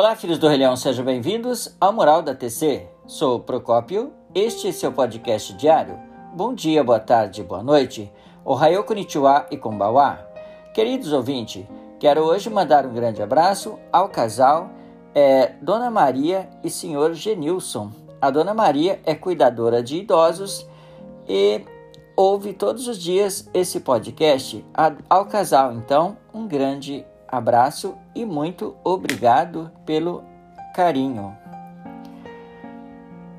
Olá, filhos do Rei Leão, sejam bem-vindos ao Mural da TC. Sou o Procópio, este é seu podcast diário. Bom dia, boa tarde, boa noite. Ohayou konnichiwa e konbawa. Queridos ouvintes, quero hoje mandar um grande abraço ao casal é, Dona Maria e Senhor Genilson. A Dona Maria é cuidadora de idosos e ouve todos os dias esse podcast. Ao casal, então, um grande abraço e muito obrigado pelo carinho.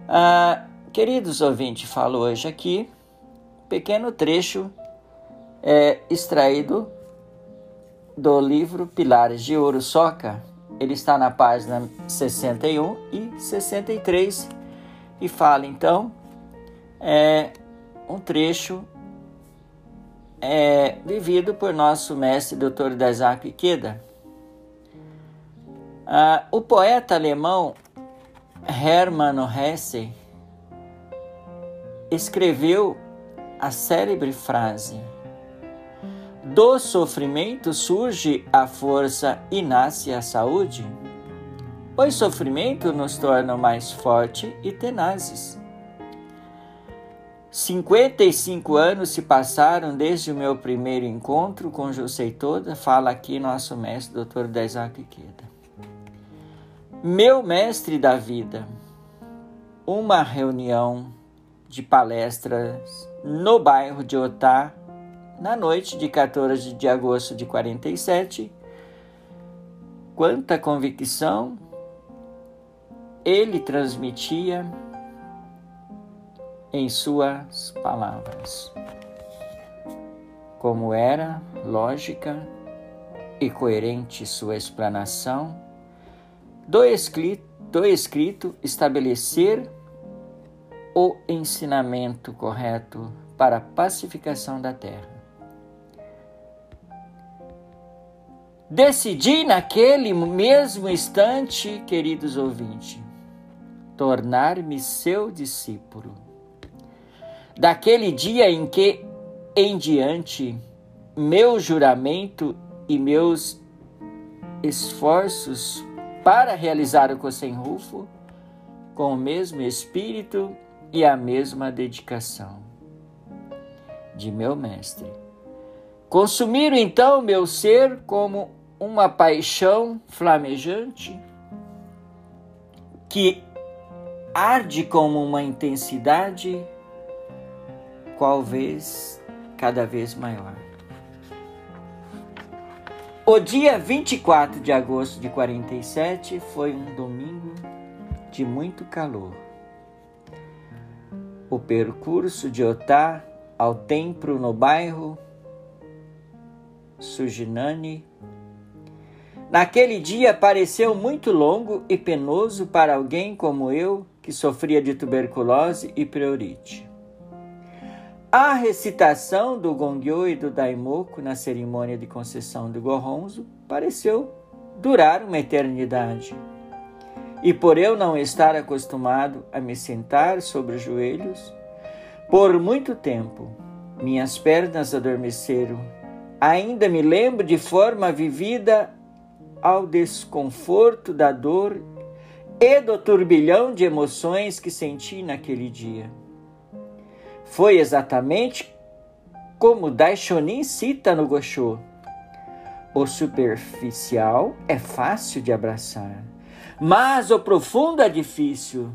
Ah, queridos ouvintes, falo hoje aqui um pequeno trecho é, extraído do livro Pilares de Ouro Soca. Ele está na página 61 e 63 e fala então é, um trecho é vivido por nosso mestre Dr. Isaac Ikeda. Ah, o poeta alemão Hermann Hesse escreveu a célebre frase: Do sofrimento surge a força e nasce a saúde. O sofrimento nos torna mais fortes e tenazes. 55 anos se passaram desde o meu primeiro encontro com José Toda, fala aqui nosso mestre, Dr. Isaac Queda. Meu mestre da vida, uma reunião de palestras no bairro de Otá, na noite de 14 de agosto de 47. Quanta convicção ele transmitia em suas palavras. Como era lógica e coerente sua explanação, do escrito, do escrito estabelecer o ensinamento correto para a pacificação da terra. Decidi naquele mesmo instante, queridos ouvintes, tornar-me seu discípulo daquele dia em que em diante meu juramento e meus esforços para realizar o Cossem Rufo com o mesmo espírito e a mesma dedicação de meu mestre. Consumiram então meu ser como uma paixão flamejante que arde como uma intensidade qual vez cada vez maior. O dia 24 de agosto de 47 foi um domingo de muito calor. O percurso de Otá ao templo no bairro Sujinani naquele dia pareceu muito longo e penoso para alguém como eu que sofria de tuberculose e priorite. A recitação do Gongyo e do Daimoku na cerimônia de concessão do Gohonzo pareceu durar uma eternidade. E por eu não estar acostumado a me sentar sobre os joelhos, por muito tempo minhas pernas adormeceram. Ainda me lembro de forma vivida ao desconforto da dor e do turbilhão de emoções que senti naquele dia. Foi exatamente como Daishonin cita no Gosho. O superficial é fácil de abraçar, mas o profundo é difícil.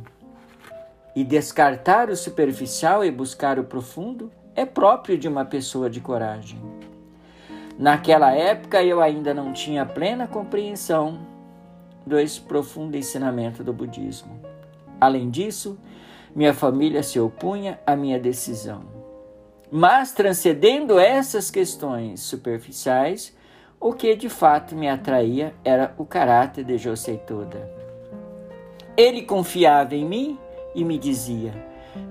E descartar o superficial e buscar o profundo é próprio de uma pessoa de coragem. Naquela época eu ainda não tinha plena compreensão do profundo ensinamento do budismo. Além disso, minha família se opunha à minha decisão. Mas, transcendendo essas questões superficiais, o que de fato me atraía era o caráter de José Toda. Ele confiava em mim e me dizia: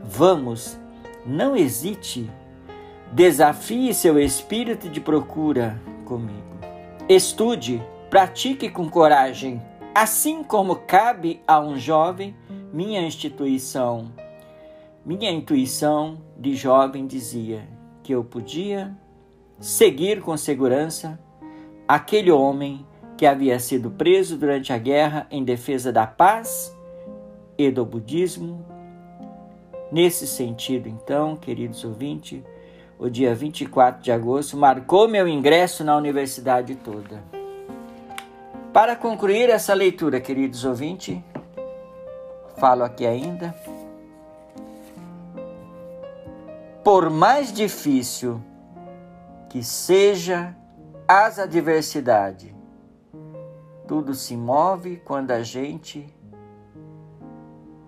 Vamos, não hesite, desafie seu espírito de procura comigo. Estude, pratique com coragem, assim como cabe a um jovem minha instituição, minha intuição de jovem dizia que eu podia seguir com segurança aquele homem que havia sido preso durante a guerra em defesa da paz e do budismo. Nesse sentido, então, queridos ouvintes, o dia 24 de agosto marcou meu ingresso na universidade toda. Para concluir essa leitura, queridos ouvintes, falo aqui ainda. Por mais difícil que seja as adversidades, tudo se move quando a gente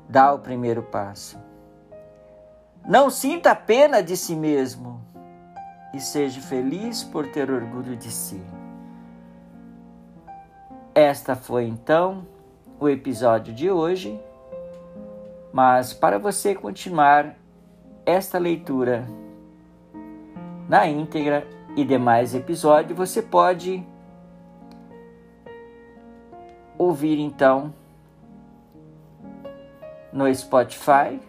dá o primeiro passo. Não sinta pena de si mesmo e seja feliz por ter orgulho de si. Esta foi então o episódio de hoje, mas para você continuar esta leitura na íntegra e demais episódios, você pode ouvir então no Spotify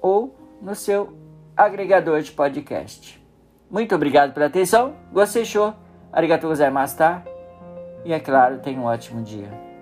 ou no seu agregador de podcast. Muito obrigado pela atenção. Gostei, show. Arigatou gozaimashita. E é claro, tenha um ótimo dia.